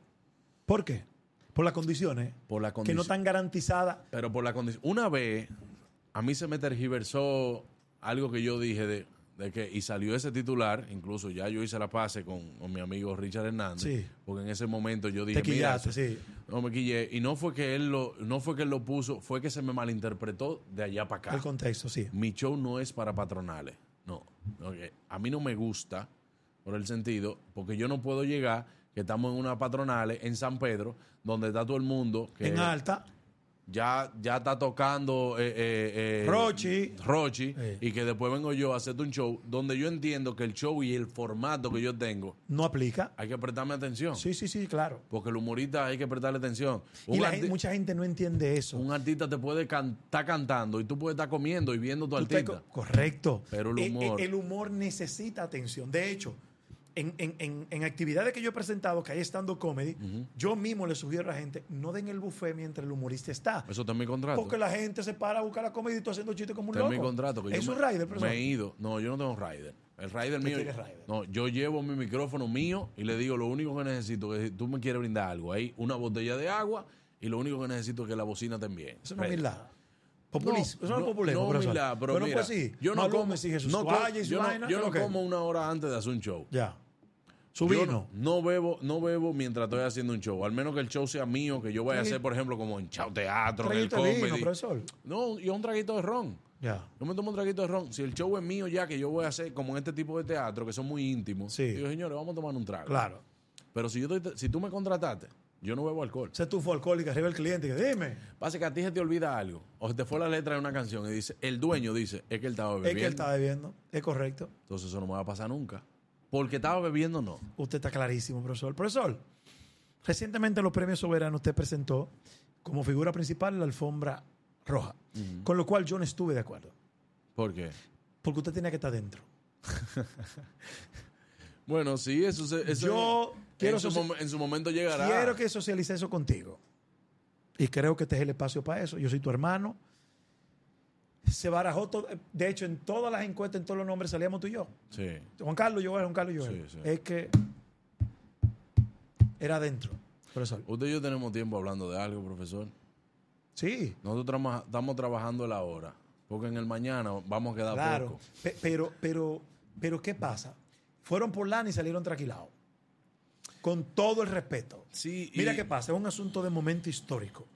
¿Por qué? Por las condiciones Por la que no están garantizadas. Pero por la condición. Una vez, a mí se me tergiversó algo que yo dije de, de que. Y salió ese titular, incluso ya yo hice la pase con, con mi amigo Richard Hernández. Sí. Porque en ese momento yo dije. Te mira, quillaste, sí. No me quillé. Y no fue que él lo, no fue que él lo puso, fue que se me malinterpretó de allá para acá. El contexto, sí. Mi show no es para patronales. No. Ok. A mí no me gusta, por el sentido, porque yo no puedo llegar, que estamos en una patronales en San Pedro, donde está todo el mundo. Que En alta. Ya, ya está tocando eh, eh, eh, Rochi. Rochi, y que después vengo yo a hacerte un show donde yo entiendo que el show y el formato que yo tengo No aplica. hay que prestarme atención. Sí, sí, sí, claro. Porque el humorista hay que prestarle atención. Y la gente- mucha gente no entiende eso. un artista te puede estar cantando y tú puedes estar comiendo y viendo tu Tú artista. correcto. Pero el Eh, eh, humor. El, humor necesita atención. De hecho, en, en- en- en actividades que yo he presentado, que hay estando comedy, yo mismo le sugiero a la gente, no den el buffet mientras el humorista está. Eso está en mi contrato. Porque la gente se para a buscar la comedy y tú haciendo chistes como un Está en loco. mi contrato. Que es yo un rider. Me he ido. No, yo no tengo rider. El rider mío. rider? No, yo llevo mi micrófono mío y le digo lo único que necesito es si tú me quieres brindar algo. Hay una botella de agua y lo único que necesito es que la bocina esté bien. Eso no es humildad. Populismo. eso no es populismo, no humildad, pero bueno, mira, pues sí. yo no Maluma como, sigue sus no, su yo no- vaina, yo no como una hora antes de hacer un show. Ya. Su vino. no, no bebo, no bebo mientras estoy haciendo un show. Al menos que el show sea mío, que yo vaya a hacer, por ejemplo, como en Chao Teatro, en el vino, comedy. profesor. no, yo un traguito de ron. Ya. Yo me tomo un traguito de ron. Si el show es mío ya, que yo voy a hacer como en este tipo de teatro, que son muy íntimos, Sí. digo, señores, vamos a tomar un trago. Claro. Pero si, yo estoy- si tú me contrataste, yo no bebo alcohol. Se tufo alcohólica arriba el cliente. que, Dime. Pasa que a ti se te olvida algo. O se te fue la letra de una canción y dice, el dueño dice, es que él estaba Es bebiendo. que él está bebiendo. Es correcto. Entonces eso no me va a pasar nunca. Porque estaba bebiendo, no. Usted está clarísimo, profesor. Profesor, recientemente en los premios soberanos usted presentó como figura principal la alfombra roja, con lo cual yo no estuve de acuerdo, ¿Por qué? porque usted tenía que estar dentro. [laughs] Bueno, sí, eso, se, eso Yo quiero en, su soci- en su momento llegará. Quiero que socialice eso contigo. Y creo que este es el espacio para eso. Yo soy tu hermano. Se barajó todo. De hecho, en todas las encuestas, en todos los nombres salíamos tú y yo. Sí. Juan Carlos Joel, Juan Carlos Joel. Sí, sí. Es que era adentro, profesor. Usted y yo tenemos tiempo hablando de algo, profesor. Sí, Nosotros estamos trabajando la hora. Porque en el mañana vamos a quedar claro. poco. Pe- Pero, pero Pero ¿qué pasa? Fueron por lana y salieron tranquilados. Con todo el respeto. Sí, Mira y- qué pasa, es un asunto de momento histórico.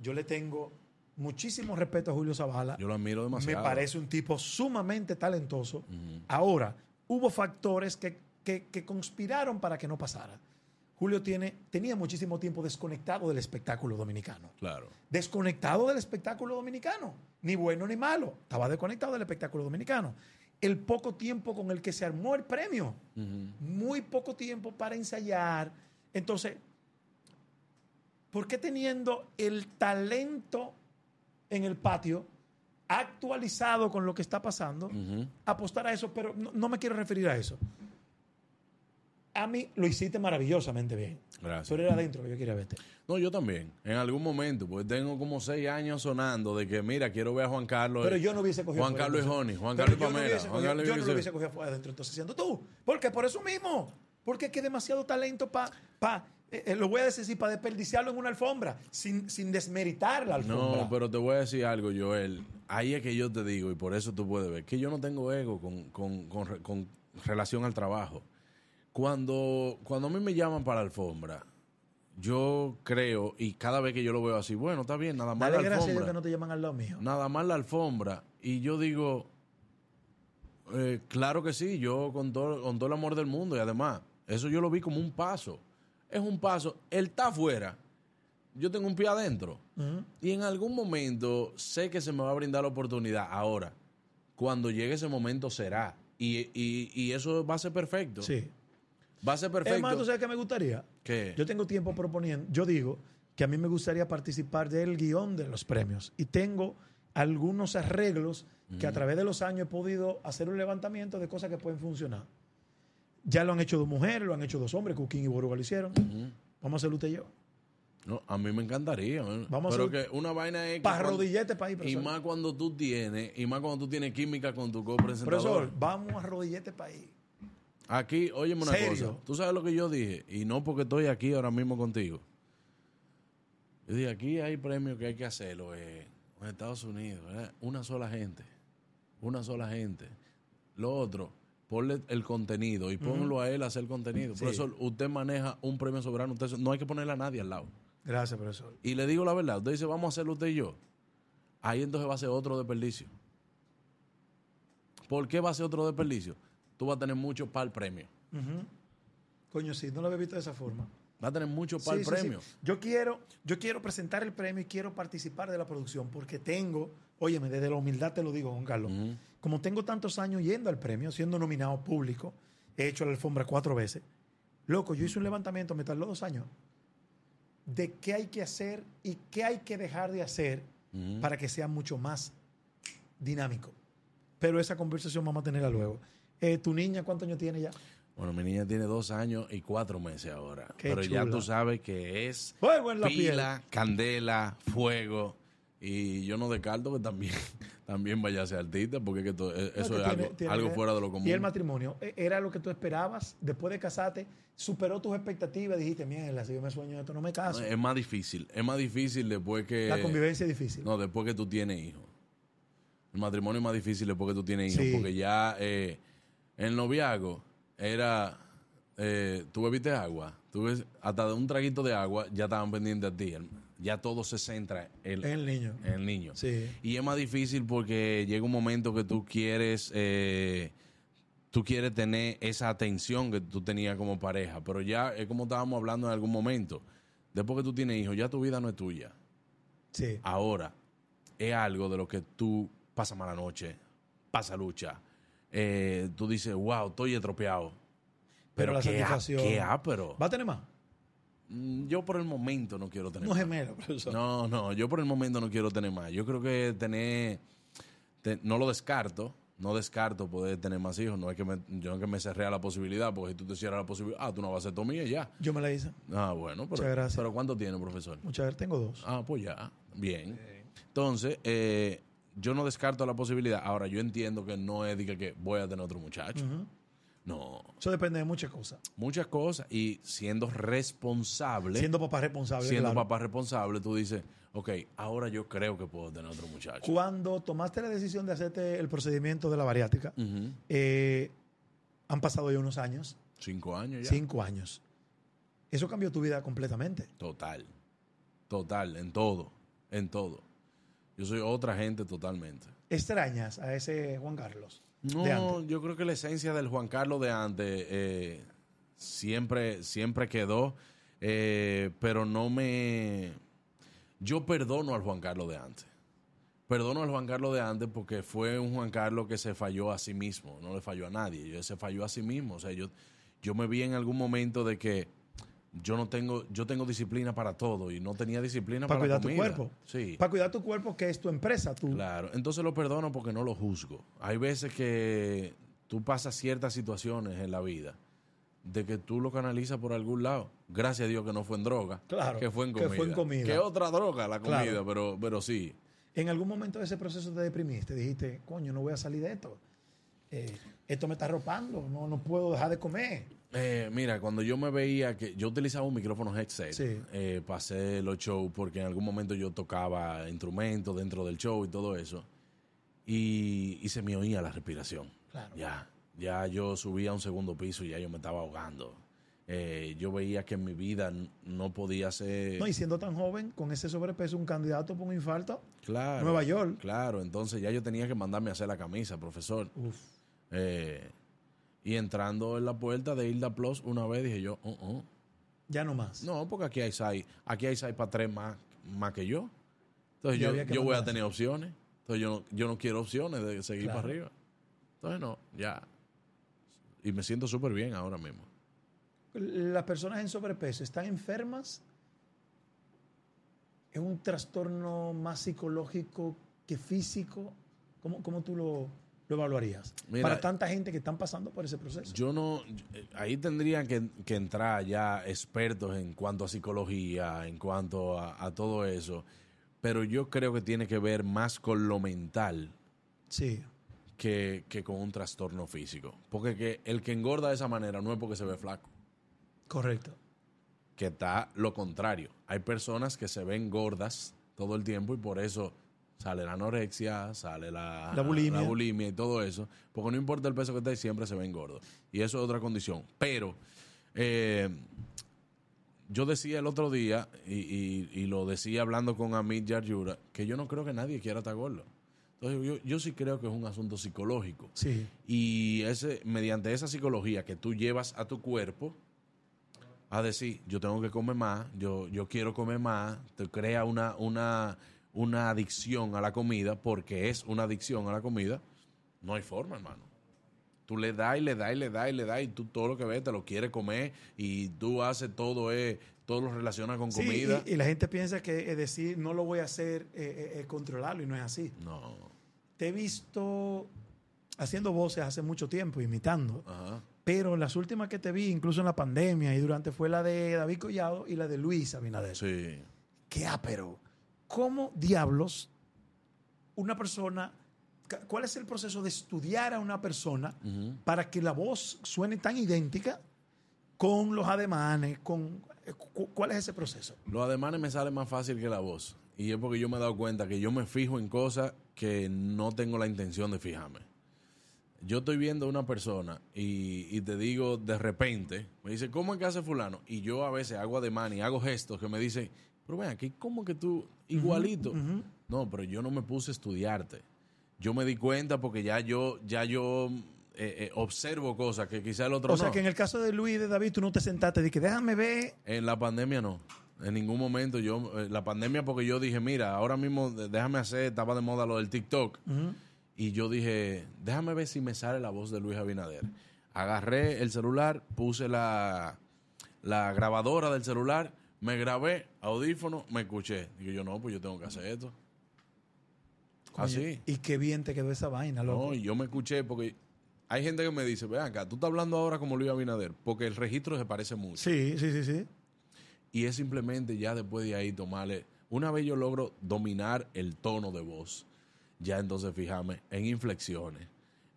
Yo le tengo muchísimo respeto a Julio Zavala. Yo lo admiro Me demasiado. parece un tipo sumamente talentoso. Ahora, hubo factores que, que- que conspiraron para que no pasara. Julio tiene, tenía muchísimo tiempo desconectado del espectáculo dominicano. Claro. Desconectado del espectáculo dominicano. Ni bueno ni malo. Estaba desconectado del espectáculo dominicano. El poco tiempo con el que se armó el premio. Muy poco tiempo para ensayar. Entonces, ¿por qué teniendo el talento en el patio actualizado con lo que está pasando, apostar a eso? Pero no, no me quiero referir a eso. A mí lo hiciste maravillosamente bien. Gracias. Pero era adentro que yo quería verte. No, yo también. En algún momento, porque tengo como seis años sonando de que, mira, quiero ver a Juan Carlos. Pero yo no hubiese cogido Juan Carlos y. Honey, Juan Carlos y Pamela. Juan Carlos yo no lo hubiese cogido adentro, entonces siendo tú. ¿Por qué? Por eso mismo. Porque es que demasiado talento para, pa, eh, eh, lo voy a decir, para desperdiciarlo en una alfombra, sin, sin desmeritar la alfombra. No, pero te voy a decir algo, Joel. Ahí es que yo te digo, y por eso tú puedes ver, que yo no tengo ego con, con- con con relación al trabajo. Cuando, cuando a mí me llaman para la alfombra, yo creo, y cada vez que yo lo veo así, bueno, está bien, nada más Dale la gracias alfombra. que no te llaman al lado mío. Nada más la alfombra. Y yo digo, eh, claro que sí, yo con todo, con todo el amor del mundo. Y además, eso yo lo vi como un paso. Es un paso. Él está afuera. Yo tengo un pie adentro. Y en algún momento sé que se me va a brindar la oportunidad. Ahora, cuando llegue ese momento será. Y, y- y eso va a ser perfecto. Sí. Va a ser perfecto. Es más, ¿tú sabes qué me gustaría? ¿Qué? Yo tengo tiempo proponiendo, yo digo que a mí me gustaría participar del guion de los premios y tengo algunos arreglos que a través de los años he podido hacer un levantamiento de cosas que pueden funcionar. Ya lo han hecho dos mujeres, lo han hecho dos hombres, Cuquín y Boruga lo hicieron. Vamos a hacerlo usted y yo. No, a mí me encantaría. ¿eh? Vamos a Pero hacer- que una vaina es que Para rodillete para ahí, Y profesor. más cuando tú tienes, y más cuando tú tienes química con tu copresentador. Profesor, vamos a rodillete para ahí. Aquí, óyeme una ¿Serio? cosa. Tú sabes lo que yo dije, y no porque estoy aquí ahora mismo contigo. Yo dije, aquí hay premios que hay que hacerlo eh, en Estados Unidos. ¿verdad? Una sola gente. Una sola gente. Lo otro, ponle el contenido y ponlo a él a hacer contenido. Sí. Profesor, usted maneja un premio soberano, usted no hay que ponerle a nadie al lado. Gracias, profesor. Y le digo la verdad, usted dice, vamos a hacerlo usted y yo. Ahí entonces va a ser otro desperdicio. ¿Por qué va a ser otro desperdicio? Tú vas a tener mucho para el premio. Coño, sí, no lo había visto de esa forma. Va a tener mucho para el sí, premio. sí. Yo quiero, yo quiero presentar el premio y quiero participar de la producción porque tengo, óyeme, desde la humildad te lo digo, Juan Carlos, como tengo tantos años yendo al premio, siendo nominado público, he hecho la alfombra cuatro veces. Loco, yo hice un levantamiento, me tardó dos años, de qué hay que hacer y qué hay que dejar de hacer para que sea mucho más dinámico. Pero esa conversación vamos a tenerla luego. Eh, ¿Tu niña cuántos años tiene ya? Bueno, mi niña tiene dos años y cuatro meses ahora. Qué Pero ya tú sabes que es la pila, candela, fuego. Y yo no descarto que también, [laughs] también vaya a ser artista, porque es que to- No, eso es tiene- algo, tiene- algo fuera de lo común. Y el matrimonio, ¿e- ¿era lo que tú esperabas? Después de casarte, ¿superó tus expectativas? Dijiste, mierda, si yo me sueño esto, no me caso. es más difícil. Es más difícil después que. la convivencia es difícil. No, después que tú tienes hijos. El matrimonio es más difícil después que tú tienes hijos, Sí. porque ya eh, el noviazgo era, eh, tú bebiste agua, tú ves, hasta de un traguito de agua ya estaban pendientes a ti, ya todo se centra en, En el niño. en el niño. Sí. Y es más difícil porque llega un momento que tú quieres, eh, tú quieres tener esa atención que tú tenías como pareja, pero ya es como estábamos hablando en algún momento, después que tú tienes hijos, ya tu vida no es tuya. Sí. Ahora, es algo de lo que tú pasas mala noche, pasa lucha. Eh, tú dices, wow, estoy estropeado. Pero la qué, satisfacción- qué ápero. ¿Va a tener más? Mm, Yo por el momento no quiero tener No más. gemelo, profesor. No, no, yo por el momento no quiero tener más. Yo creo que tener, te- no lo descarto, no descarto poder tener más hijos. No es que me, yo no es que me cerré a la posibilidad, porque si tú te cierras la posibilidad, ah, tú no vas a ser tu mía y ya. Yo me la hice. Ah, bueno, pero, Muchas gracias. pero ¿cuánto tiene, profesor? Muchas veces tengo dos. Ah, pues ya, bien. Entonces, eh, yo no descarto la posibilidad. Ahora, yo entiendo que no es de que, voy a tener otro muchacho. No, Eso depende de muchas cosas. muchas cosas. Y siendo responsable, siendo, Siendo papá responsable. claro. papá responsable, tú dices, ok, ahora yo creo que puedo tener otro muchacho. Cuando tomaste la decisión de hacerte el procedimiento de la bariátrica, eh, Han pasado ya unos años, Cinco años ya. cinco años. Eso cambió tu vida completamente. Total. Total, en todo. En todo. Yo soy otra gente totalmente. ¿Extrañas a ese Juan Carlos? No, yo creo que la esencia del Juan Carlos de antes eh, siempre, siempre quedó, eh, pero no me... Yo perdono al Juan Carlos de antes. Perdono al Juan Carlos de antes porque fue un Juan Carlos que se falló a sí mismo, no le falló a nadie, se falló a sí mismo. O sea, yo, yo me vi en algún momento de que yo no tengo, yo tengo disciplina para todo y no tenía disciplina Para para, cuidar tu cuerpo. Sí. Para cuidar tu cuerpo, que es tu empresa. Tu, Claro, entonces lo perdono porque no lo juzgo. Hay veces que tú pasas ciertas situaciones en la vida de que tú lo canalizas por algún lado. Gracias a Dios que no fue en droga, Claro, que fue en que comida. fue en comida. Que otra droga la comida, Claro. pero, pero sí. En algún momento de ese proceso te deprimiste. Dijiste, coño, no voy a salir de esto. Eh, esto me está arropando. No, no puedo dejar de comer. Eh, mira, cuando yo me veía que yo utilizaba un micrófono headset, Sí. eh, pasé los shows porque en algún momento yo tocaba instrumentos dentro del show y todo eso, y, y se me oía la respiración. Claro. Ya, ya yo subía a un segundo piso y ya yo me estaba ahogando. Eh, yo veía que en mi vida no podía ser... No, y siendo tan joven, con ese sobrepeso, un candidato por un infarto, claro, Nueva York. Claro, entonces ya yo tenía que mandarme a hacer la camisa, profesor. Uf. Eh, y entrando en la puerta de Hilda Plus una vez dije yo, "Oh, oh". ya no más. No, porque aquí hay seis, aquí hay seis para tres más, más que yo. Entonces Ya yo, yo voy a tener opciones. Entonces yo no, yo no quiero opciones de seguir Claro. para arriba. Entonces no, ya. Y me siento súper bien ahora mismo. Las personas en sobrepeso están enfermas. Es un trastorno más psicológico que físico. ¿Cómo, cómo tú lo, lo evaluarías? Mira, Para tanta gente que están pasando por ese proceso. Yo no, eh, ahí tendrían que, que entrar ya expertos en cuanto a psicología, en cuanto a, a todo eso. Pero yo creo que tiene que ver más con lo mental sí. que, que con un trastorno físico. Porque que el que engorda de esa manera no es porque se ve flaco. Correcto. que está lo contrario. Hay personas que se ven gordas todo el tiempo y por eso sale la anorexia, sale la, La bulimia. la bulimia y todo eso. Porque no importa el peso que esté, siempre se ven gordos. Y eso es otra condición. Pero eh, yo decía el otro día, y, y- y lo decía hablando con Amit Yarjura, que yo no creo que nadie quiera estar gordo. Entonces yo, yo sí creo que es un asunto psicológico. Sí. Y ese, mediante esa psicología que tú llevas a tu cuerpo, a decir, yo tengo que comer más, yo, yo quiero comer más, te crea una, una, una adicción a la comida, porque es una adicción a la comida, no hay forma, hermano. Tú le das y le das y le das y le das y tú todo lo que ves te lo quieres comer y tú haces todo, eh, todo lo relacionas con Sí, comida. y, y la gente piensa que es decir, no lo voy a hacer, eh, eh, eh, controlarlo, y no es así. No, Te he visto haciendo voces hace mucho tiempo, imitando. ajá. Pero las últimas que te vi, incluso en la pandemia y durante, fue la de David Collado y la de Luis Abinader. Sí. ¿Qué pero ¿Cómo diablos una persona, cuál es el proceso de estudiar a una persona para que la voz suene tan idéntica con los ademanes, con eh, cu- cuál es ese proceso? Los ademanes me salen más fácil que la voz. Y es porque yo me he dado cuenta que yo me fijo en cosas que no tengo la intención de fijarme. Yo estoy viendo a una persona y, y te digo de repente, me dice, ¿cómo es que hace fulano? Y yo a veces hago ademán y hago gestos que me dicen, pero ven aquí, ¿cómo que tú igualito? No, pero yo no me puse a estudiarte. Yo me di cuenta porque ya yo, ya yo eh, eh, observo cosas que quizá el otro O sea no. que en el caso de Luis y de David, tú no te sentaste y que déjame ver. En la pandemia no. En ningún momento yo, eh, la pandemia porque yo dije, mira, ahora mismo déjame hacer, estaba de moda lo del TikTok. Y yo dije, déjame ver si me sale la voz de Luis Abinader. Agarré el celular, puse la, la grabadora del celular, me grabé, audífono, me escuché. Digo yo, no, pues yo tengo que hacer esto. Coño, Así. Y qué bien te quedó esa vaina, loco. No, y yo me escuché porque hay gente que me dice, ve acá, tú estás hablando ahora como Luis Abinader, porque el registro se parece mucho. Sí, sí, sí, sí. Y es simplemente ya después de ahí tomarle. Una vez yo logro dominar el tono de voz, ya entonces fijarme en inflexiones,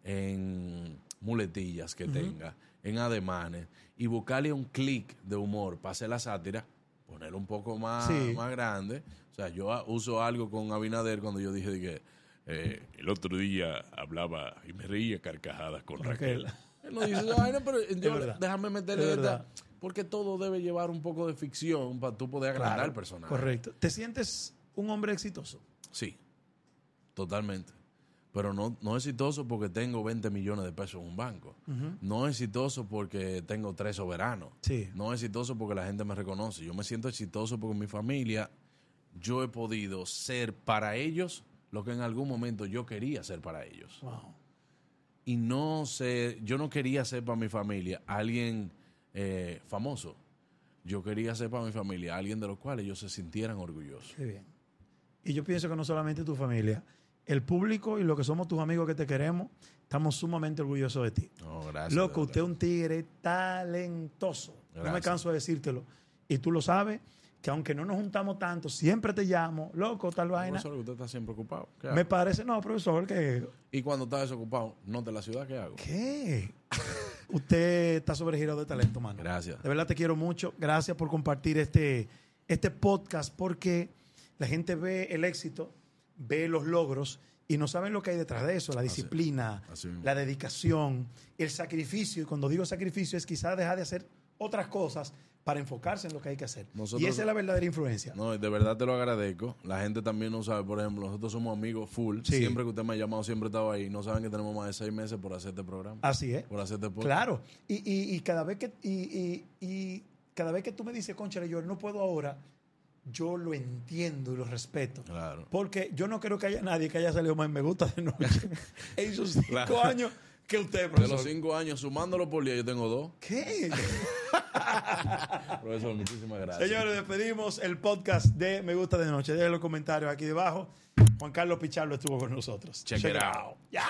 en muletillas que tenga, en ademanes, y buscarle un clic de humor para hacer la sátira, ponerlo un poco más, Sí. más grande. O sea, yo uso algo con Abinader cuando yo dije que eh, el otro día hablaba y me reía carcajadas con Raquel. Raquel. Él no dice [laughs] esa vaina, pero yo- déjame meterle Es esta-. Porque todo debe llevar un poco de ficción para tú poder agrandar al personaje. Correcto. ¿Te sientes un hombre exitoso? Sí, totalmente. Pero no, no exitoso porque tengo 20 millones de pesos en un banco. No exitoso porque tengo tres soberanos. Sí. No exitoso porque la gente me reconoce. Yo me siento exitoso porque mi familia, yo he podido ser para ellos lo que en algún momento yo quería ser para ellos. Wow. Y no sé, yo no quería ser para mi familia alguien eh, famoso. Yo quería ser para mi familia alguien de los cuales ellos se sintieran orgullosos. Qué bien. Y yo pienso que no solamente tu familia, el público y lo que somos tus amigos que te queremos, estamos sumamente orgullosos de ti. No, gracias. Loco, usted es un tigre talentoso. No me canso de decírtelo. Y tú lo sabes, que aunque no nos juntamos tanto, siempre te llamo, loco, tal vaina. Profesor, usted está siempre ocupado. ¿Qué Me parece, no, profesor, que Y cuando está desocupado, no de la ciudad, ¿qué hago? ¿Qué? [laughs] Usted está sobregirado de talento, mano. Gracias. De verdad te quiero mucho. Gracias por compartir este, este podcast porque la gente ve el éxito, ve los logros y no saben lo que hay detrás de eso, la disciplina, así la dedicación, el sacrificio. Y cuando digo sacrificio es quizás dejar de hacer otras cosas para enfocarse en lo que hay que hacer. Nosotros- y esa es la verdadera influencia. No, de verdad te lo agradezco. La gente también no sabe, por ejemplo, nosotros somos amigos full. Sí. Siempre que usted me ha llamado, siempre he estado ahí. No saben que tenemos más de seis meses por hacer este programa. Así es. Por hacer este podcast. Claro. Y, y- y cada vez que y, y- y cada vez que tú me dices, concha, yo no puedo ahora, yo lo entiendo y lo respeto. Claro. Porque yo no creo que haya nadie que haya salido más en Me Gusta de Noche [laughs] en sus cinco Claro. años que usted, De profesor. los cinco años, sumándolo por día, yo tengo dos. ¿Qué? [laughs] Profesor, muchísimas gracias. Señores, despedimos el podcast de Me Gusta de Noche. Dejen los comentarios aquí debajo. Juan Carlos Pichardo estuvo con nosotros. Check it out. ¡Ya!